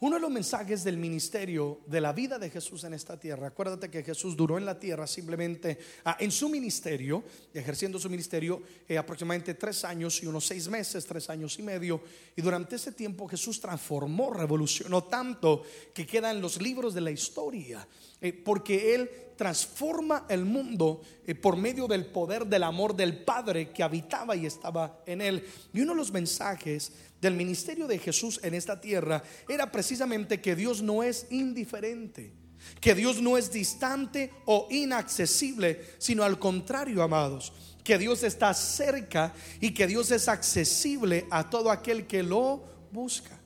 S1: Uno de los mensajes del ministerio de la vida de Jesús en esta tierra, acuérdate que Jesús duró en la tierra simplemente ah, en su ministerio, ejerciendo su ministerio eh, aproximadamente tres años y unos seis meses, tres años y medio. Y durante ese tiempo Jesús transformó, revolucionó tanto que queda en los libros de la historia, eh, porque Él transforma el mundo eh, por medio del poder del amor del Padre que habitaba y estaba en Él. Y uno de los mensajes del ministerio de Jesús en esta tierra era precisamente que Dios no es indiferente, que Dios no es distante o inaccesible, sino al contrario, amados, que Dios está cerca y que Dios es accesible a todo aquel que lo busca.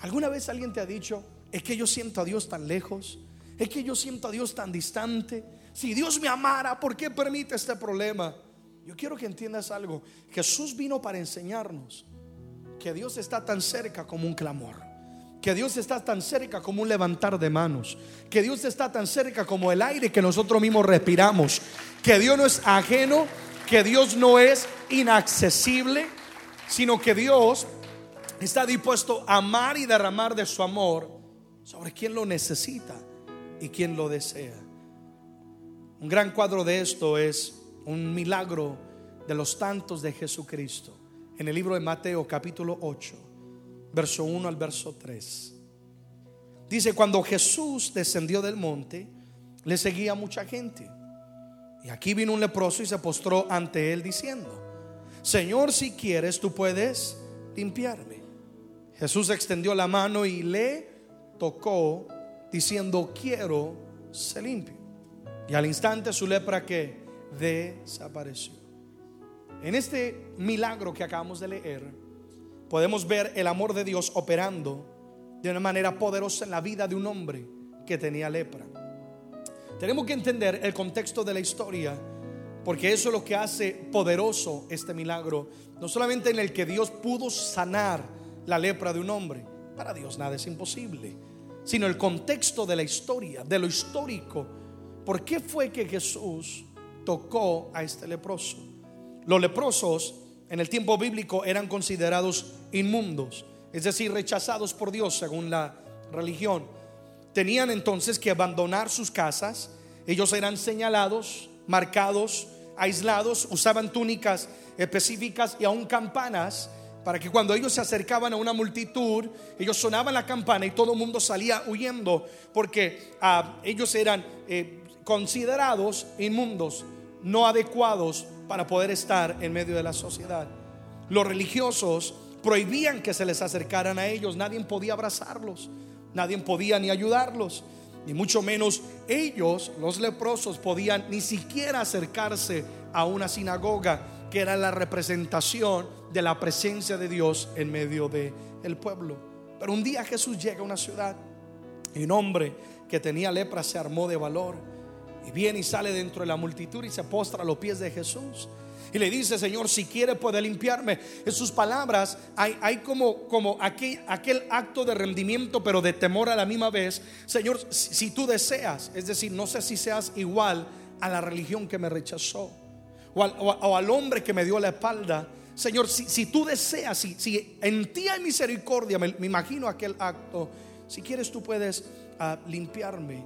S1: ¿Alguna vez alguien te ha dicho, es que yo siento a Dios tan lejos? Es que yo siento a Dios tan distante. Si Dios me amara, ¿por qué permite este problema? Yo quiero que entiendas algo. Jesús vino para enseñarnos que Dios está tan cerca como un clamor. Que Dios está tan cerca como un levantar de manos. Que Dios está tan cerca como el aire que nosotros mismos respiramos. Que Dios no es ajeno. Que Dios no es inaccesible. Sino que Dios está dispuesto a amar y derramar de su amor sobre quien lo necesita y quien lo desea. Un gran cuadro de esto es un milagro de los tantos de Jesucristo en el libro de Mateo capítulo 8, verso 1 al verso 3. Dice, cuando Jesús descendió del monte, le seguía mucha gente. Y aquí vino un leproso y se postró ante él diciendo, Señor, si quieres, tú puedes limpiarme. Jesús extendió la mano y le tocó diciendo, quiero ser limpio. Y al instante su lepra que desapareció. En este milagro que acabamos de leer, podemos ver el amor de Dios operando de una manera poderosa en la vida de un hombre que tenía lepra. Tenemos que entender el contexto de la historia, porque eso es lo que hace poderoso este milagro, no solamente en el que Dios pudo sanar la lepra de un hombre, para Dios nada es imposible, sino el contexto de la historia, de lo histórico. ¿Por qué fue que Jesús tocó a este leproso? Los leprosos en el tiempo bíblico eran considerados inmundos, es decir, rechazados por Dios según la religión. Tenían entonces que abandonar sus casas, ellos eran señalados, marcados aislados, usaban túnicas específicas y aún campanas para que cuando ellos se acercaban a una multitud, ellos sonaban la campana y todo el mundo salía huyendo porque ah, ellos eran eh, considerados inmundos, no adecuados para poder estar en medio de la sociedad. Los religiosos prohibían que se les acercaran a ellos, nadie podía abrazarlos, nadie podía ni ayudarlos, ni mucho menos ellos, los leprosos, podían ni siquiera acercarse a una sinagoga que era la representación de la presencia de Dios en medio del el pueblo. Pero un día Jesús llega a una ciudad y un hombre que tenía lepra se armó de valor y viene y sale dentro de la multitud y se postra a los pies de Jesús. Y le dice, Señor, si quiere puede limpiarme. En sus palabras hay, hay como, como aquel, aquel, acto de rendimiento, pero de temor a la misma vez. Señor, si, tú deseas, es decir, no sé si seas igual a la religión que me rechazó o al, o al hombre que me dio la espalda. Señor, si, si tú deseas, si, si, en ti hay misericordia, me, imagino aquel acto, si quieres tú puedes ah, limpiarme.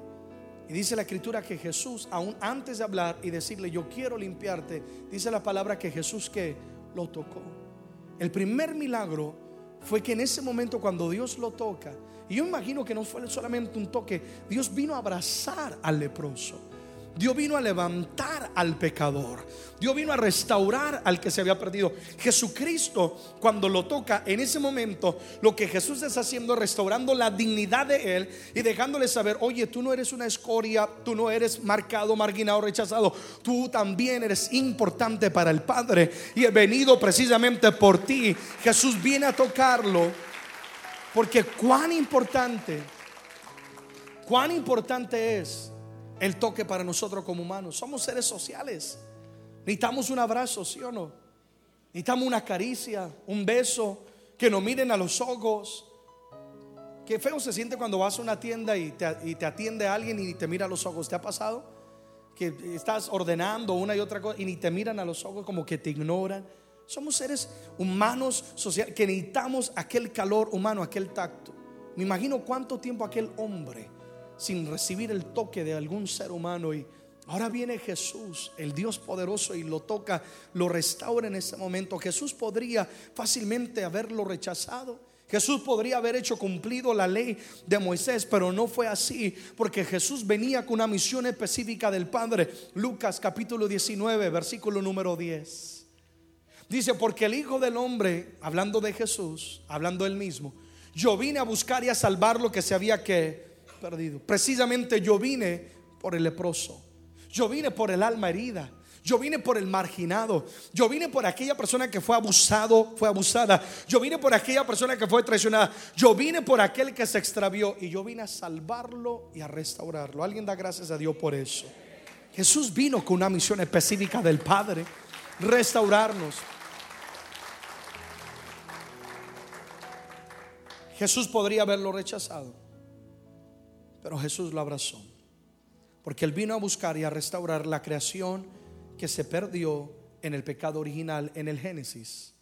S1: Y dice la escritura que Jesús, aún antes de hablar y decirle, yo quiero limpiarte, dice la palabra que Jesús que lo tocó. El primer milagro fue que en ese momento cuando Dios lo toca, y yo imagino que no fue solamente un toque, Dios vino a abrazar al leproso. Dios vino a levantar al pecador. Dios vino a restaurar al que se había perdido. Jesucristo, cuando lo toca en ese momento, lo que Jesús está haciendo es restaurando la dignidad de él y dejándole saber, oye, tú no eres una escoria, tú no eres marcado, marginado, rechazado. Tú también eres importante para el Padre y he venido precisamente por ti. Jesús viene a tocarlo porque cuán importante, cuán importante es el toque para nosotros como humanos. Somos seres sociales. Necesitamos un abrazo, ¿sí o no? Necesitamos una caricia, un beso, que nos miren a los ojos. Qué feo se siente cuando vas a una tienda y te, y te atiende alguien y te mira a los ojos. ¿Te ha pasado? Que estás ordenando una y otra cosa y ni te miran a los ojos como que te ignoran. Somos seres humanos sociales que necesitamos aquel calor humano, aquel tacto. Me imagino cuánto tiempo aquel hombre sin recibir el toque de algún ser humano y ahora viene Jesús, el Dios poderoso y lo toca, lo restaura en ese momento. Jesús podría fácilmente haberlo rechazado. Jesús podría haber hecho cumplido la ley de Moisés, pero no fue así, porque Jesús venía con una misión específica del Padre. Lucas capítulo 19, versículo número 10. Dice, porque el Hijo del Hombre, hablando de Jesús, hablando él mismo, yo vine a buscar y a salvar lo que se había que perdido. Precisamente yo vine por el leproso. Yo vine por el alma herida. Yo vine por el marginado. Yo vine por aquella persona que fue abusado, fue abusada. Yo vine por aquella persona que fue traicionada. Yo vine por aquel que se extravió. Y yo vine a salvarlo y a restaurarlo. Alguien da gracias a Dios por eso. Jesús vino con una misión específica del Padre. Restaurarnos. Jesús podría haberlo rechazado. Pero Jesús lo abrazó. Porque Él vino a buscar y a restaurar la creación que se perdió en el pecado original, en el Génesis.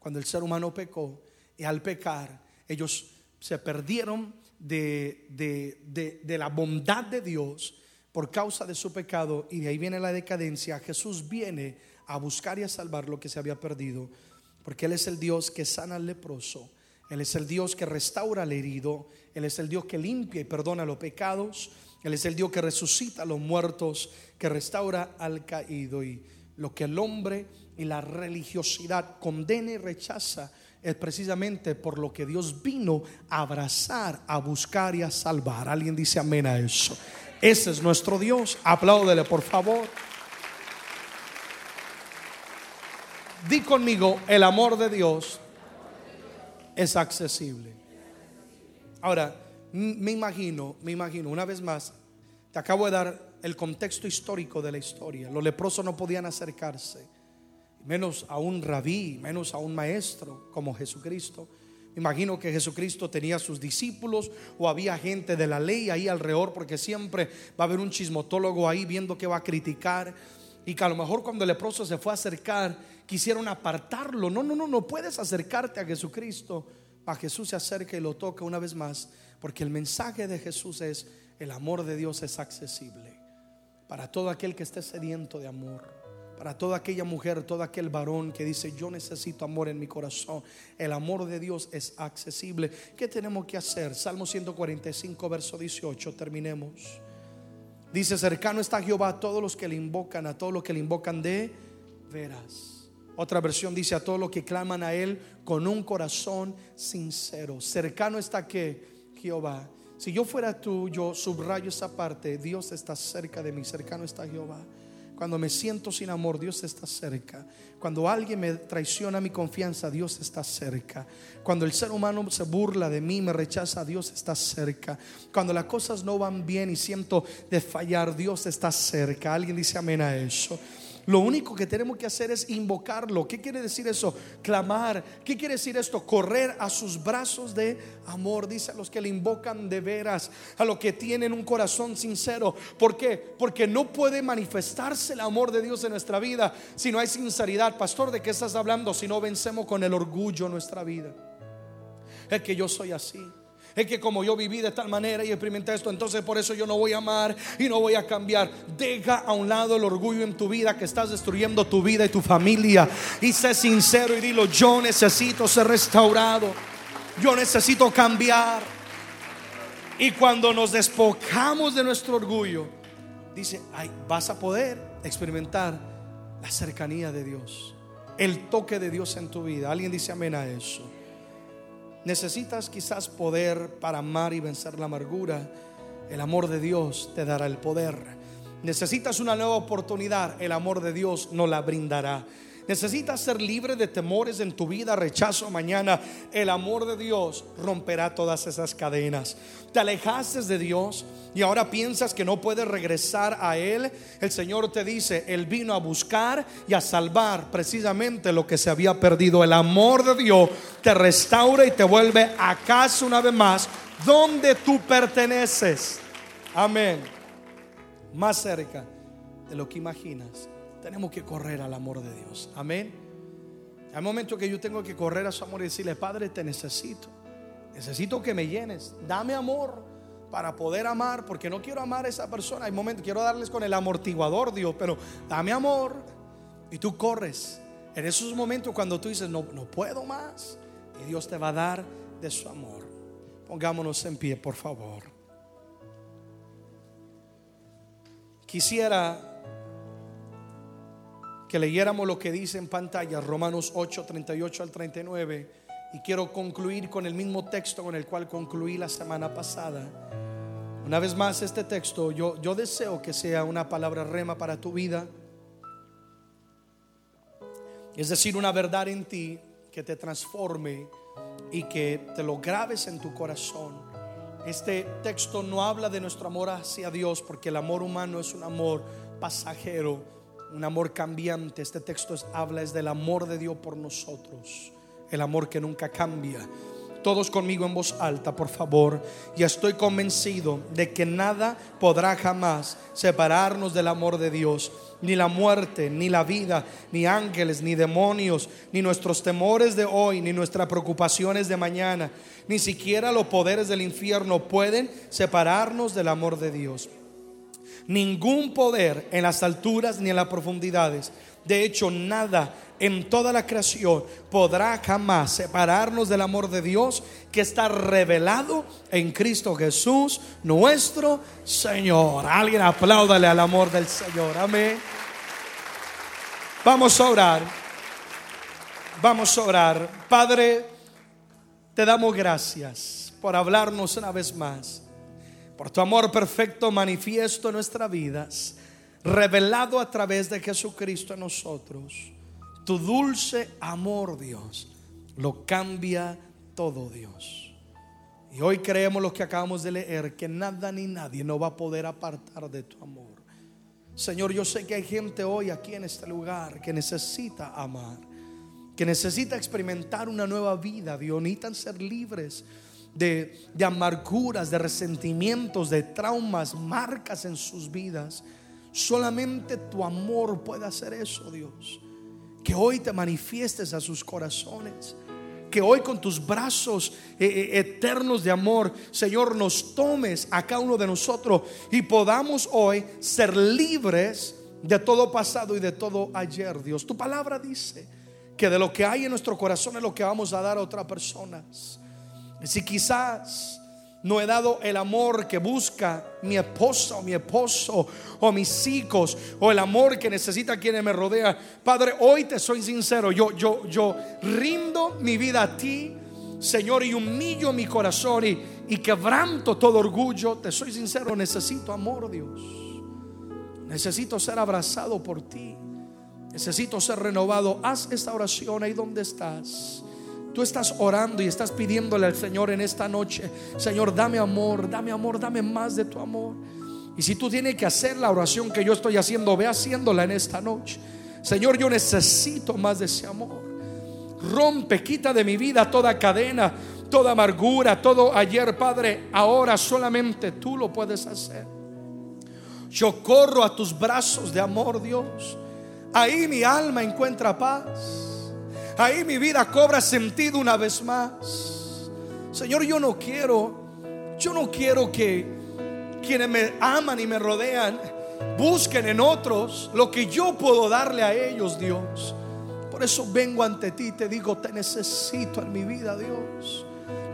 S1: Cuando el ser humano pecó y al pecar, ellos se perdieron de, de, la bondad de Dios por causa de su pecado y de ahí viene la decadencia. Jesús viene a buscar y a salvar lo que se había perdido, porque Él es el Dios que sana al leproso él es el Dios que restaura al herido. Él es el Dios que limpia y perdona los pecados. Él es el Dios que resucita a los muertos, que restaura al caído. Y lo que el hombre y la religiosidad condena y rechaza es precisamente por lo que Dios vino a abrazar, a buscar y a salvar. Alguien dice amén a eso. Ese es nuestro Dios. Apláudele, por favor. Di conmigo, el amor de Dios es accesible. Ahora, me imagino, me imagino, una vez más, te acabo de dar el contexto histórico de la historia. Los leprosos no podían acercarse, menos a un rabí, menos a un maestro como Jesucristo. Me imagino que Jesucristo tenía sus discípulos o había gente de la ley ahí alrededor, porque siempre va a haber un chismotólogo ahí viendo que va a criticar. Y que a lo mejor cuando el leproso se fue a acercar, quisieron apartarlo. No, no, no, no puedes acercarte a Jesucristo. A Jesús se acerca y lo toca una vez más, porque el mensaje de Jesús es, el amor de Dios es accesible para todo aquel que esté sediento de amor para toda aquella mujer, todo aquel varón que dice, yo necesito amor en mi corazón. El amor de Dios es accesible. ¿Qué tenemos que hacer? Salmo 145, verso 18, terminemos. Dice, cercano está Jehová a todos los que le invocan, a todos los que le invocan de veras. Otra versión dice, a todos los que claman a Él con un corazón sincero. Cercano está que Jehová. Si yo fuera tú, yo subrayo esa parte. Dios está cerca de mí, cercano está Jehová. Cuando me siento sin amor, Dios está cerca. Cuando alguien me traiciona mi confianza, Dios está cerca. Cuando el ser humano se burla de mí, me rechaza, Dios está cerca. Cuando las cosas no van bien y siento de fallar, Dios está cerca. Alguien dice amén a eso. Lo único que tenemos que hacer es invocarlo. ¿Qué quiere decir eso? Clamar. ¿Qué quiere decir esto? Correr a sus brazos de amor. Dice a los que le invocan de veras, a los que tienen un corazón sincero. ¿Por qué? Porque no puede manifestarse el amor de Dios en nuestra vida si no hay sinceridad. Pastor, ¿de qué estás hablando? Si no vencemos con el orgullo nuestra vida. Es que yo soy así. Es que como yo viví de tal manera y experimenté esto, entonces por eso yo no voy a amar y no voy a cambiar. Deja a un lado el orgullo en tu vida que estás destruyendo tu vida y tu familia. Y sé sincero y dilo, yo necesito ser restaurado. Yo necesito cambiar. Y cuando nos despojamos de nuestro orgullo, dice, ay, vas a poder experimentar la cercanía de Dios, el toque de Dios en tu vida. Alguien dice amén a eso. Necesitas quizás poder para amar y vencer la amargura. El amor de Dios te dará el poder. Necesitas una nueva oportunidad. El amor de Dios no la brindará. Necesitas ser libre de temores en tu vida, rechazo mañana. El amor de Dios romperá todas esas cadenas. Te alejaste de Dios y ahora piensas que no puedes regresar a Él. El Señor te dice, Él vino a buscar y a salvar precisamente lo que se había perdido. El amor de Dios te restaura y te vuelve a casa una vez más, donde tú perteneces. Amén. Más cerca de lo que imaginas tenemos que correr al amor de Dios. Amén. Hay momentos que yo tengo que correr a su amor y decirle, Padre, te necesito. Necesito que me llenes. Dame amor para poder amar, porque no quiero amar a esa persona. Hay momentos, quiero darles con el amortiguador, Dios, pero dame amor. Y tú corres. En esos momentos cuando tú dices, no, no puedo más. Y Dios te va a dar de su amor. Pongámonos en pie, por favor. Quisiera que leyéramos lo que dice en pantalla Romanos 8, 38 al 39. Y quiero concluir con el mismo texto con el cual concluí la semana pasada. Una vez más, este texto yo, yo deseo que sea una palabra rema para tu vida. Es decir, una verdad en ti que te transforme y que te lo grabes en tu corazón. Este texto no habla de nuestro amor hacia Dios porque el amor humano es un amor pasajero un amor cambiante. Este texto habla es del amor de Dios por nosotros, el amor que nunca cambia. Todos conmigo en voz alta, por favor. Y estoy convencido de que nada podrá jamás separarnos del amor de Dios. Ni la muerte, ni la vida, ni ángeles, ni demonios, ni nuestros temores de hoy, ni nuestras preocupaciones de mañana, ni siquiera los poderes del infierno pueden separarnos del amor de Dios ningún poder en las alturas ni en las profundidades. De hecho, nada en toda la creación podrá jamás separarnos del amor de Dios que está revelado en Cristo Jesús, nuestro Señor. Alguien apláudale al amor del Señor. Amén. Vamos a orar. Vamos a orar. Padre, te damos gracias por hablarnos una vez más por tu amor perfecto manifiesto en nuestras vidas, revelado a través de Jesucristo en nosotros. Tu dulce amor, Dios, lo cambia todo, Dios. Y hoy creemos lo que acabamos de leer, que nada ni nadie nos va a poder apartar de tu amor. Señor, yo sé que hay gente hoy aquí en este lugar que necesita amar, que necesita experimentar una nueva vida, Dios, necesitan ser libres de, amarguras, de resentimientos, de traumas, marcas en sus vidas. Solamente tu amor puede hacer eso, Dios. Que hoy te manifiestes a sus corazones. Que hoy con tus brazos eh, eh, eternos de amor, Señor, nos tomes a cada uno de nosotros y podamos hoy ser libres de todo pasado y de todo ayer, Dios. Tu palabra dice que de lo que hay en nuestro corazón es lo que vamos a dar a otras personas. Si quizás no he dado el amor que busca mi esposa o mi esposo o mis hijos o el amor que necesita quienes me rodean. Padre, hoy te soy sincero, yo yo yo rindo mi vida a ti, Señor, y humillo mi corazón y, y quebranto todo orgullo. Te soy sincero, necesito amor, Dios. Necesito ser abrazado por ti. Necesito ser renovado. Haz esta oración ahí donde estás. Tú estás orando y estás pidiéndole al Señor en esta noche, Señor, dame amor, dame amor, dame más de tu amor. Y si tú tienes que hacer la oración que yo estoy haciendo, ve haciéndola en esta noche. Señor, yo necesito más de ese amor. Rompe, quita de mi vida toda cadena, toda amargura, todo ayer, Padre. Ahora solamente tú lo puedes hacer. Yo corro a tus brazos de amor, Dios. Ahí mi alma encuentra paz. Ahí mi vida cobra sentido una vez más. Señor, yo no quiero, yo no quiero que quienes me aman y me rodean busquen en otros lo que yo puedo darle a ellos, Dios. Por eso vengo ante ti y te digo, te necesito en mi vida, Dios.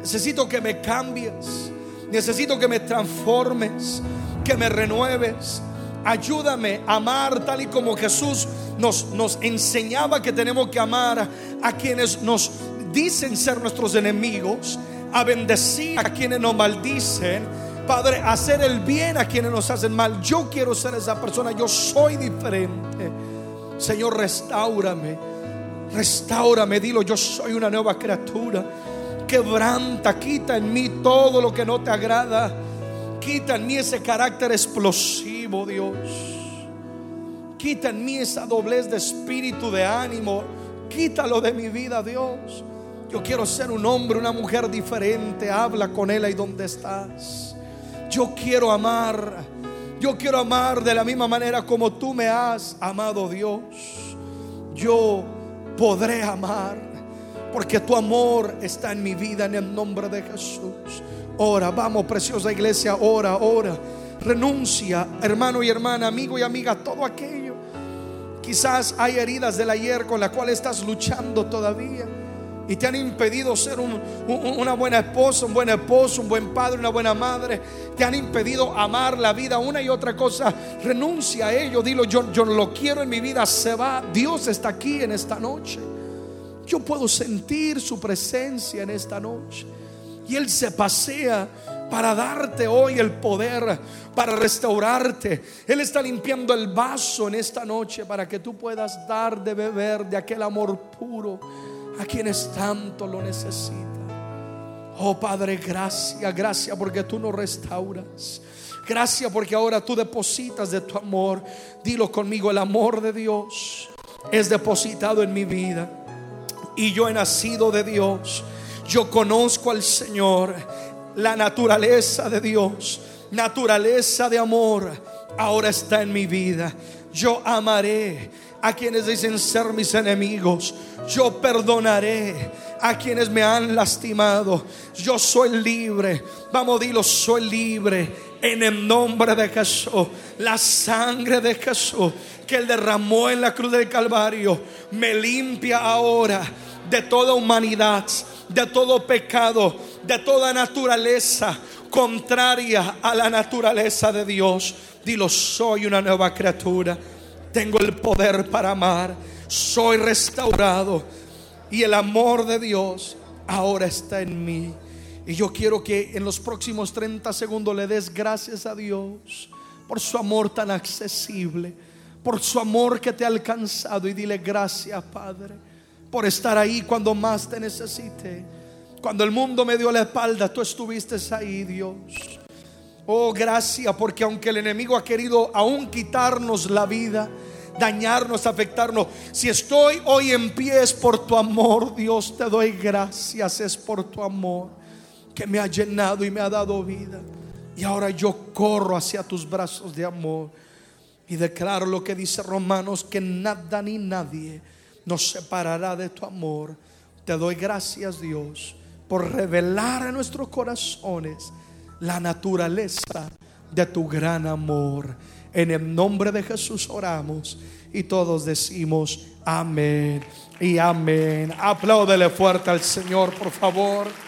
S1: Necesito que me cambies. Necesito que me transformes, que me renueves. Ayúdame a amar tal y como Jesús nos, nos enseñaba que tenemos que amar a quienes nos dicen ser nuestros enemigos, a bendecir a quienes nos maldicen. Padre, hacer el bien a quienes nos hacen mal. Yo quiero ser esa persona, yo soy diferente. Señor, restaurame, restaurame, dilo, yo soy una nueva criatura. Quebranta, quita en mí todo lo que no te agrada. Quita en mí ese carácter explosivo, Dios. Quita en mí esa doblez de espíritu, de ánimo. Quítalo de mi vida, Dios. Yo quiero ser un hombre, una mujer diferente. Habla con él ahí donde estás. Yo quiero amar. Yo quiero amar de la misma manera como tú me has amado, Dios. Yo podré amar porque tu amor está en mi vida en el nombre de Jesús. Ora, vamos, preciosa iglesia, ora, ora. Renuncia, hermano y hermana, amigo y amiga, todo aquello. Quizás hay heridas del ayer con las cuales estás luchando todavía y te han impedido ser una buena esposa, un buen esposo, un buen padre, una buena madre. Te han impedido amar la vida, una y otra cosa. Renuncia a ello, dilo, yo, yo lo quiero en mi vida, se va. Dios está aquí en esta noche. Yo puedo sentir su presencia en esta noche. Y Él se pasea para darte hoy el poder, para restaurarte. Él está limpiando el vaso en esta noche para que tú puedas dar de beber de aquel amor puro a quienes tanto lo necesitan. Oh Padre, gracias, gracias porque tú nos restauras. Gracias porque ahora tú depositas de tu amor. Dilo conmigo, el amor de Dios es depositado en mi vida. Y yo he nacido de Dios yo conozco al Señor, la naturaleza de Dios, naturaleza de amor, ahora está en mi vida. Yo amaré a quienes dicen ser mis enemigos. Yo perdonaré a quienes me han lastimado. Yo soy libre. Vamos, dilo, soy libre. En el nombre de Jesús, la sangre de Jesús que Él derramó en la cruz del Calvario me limpia ahora de toda humanidad de todo pecado, de toda naturaleza contraria a la naturaleza de Dios. Dilo, soy una nueva criatura. Tengo el poder para amar. Soy restaurado. Y el amor de Dios ahora está en mí. Y yo quiero que en los próximos 30 segundos le des gracias a Dios por su amor tan accesible, por su amor que te ha alcanzado. Y dile gracias, Padre por estar ahí cuando más te necesite. Cuando el mundo me dio la espalda, tú estuviste ahí, Dios. Oh, gracias, porque aunque el enemigo ha querido aún quitarnos la vida, dañarnos, afectarnos, si estoy hoy en pie es por tu amor, Dios, te doy gracias, es por tu amor que me ha llenado y me ha dado vida. Y ahora yo corro hacia tus brazos de amor y declaro lo que dice Romanos, que nada ni nadie nos separará de tu amor. Te doy gracias, Dios, por revelar a nuestros corazones la naturaleza de tu gran amor. En el nombre de Jesús oramos y todos decimos amén y amén. Apláudele fuerte al Señor, por favor.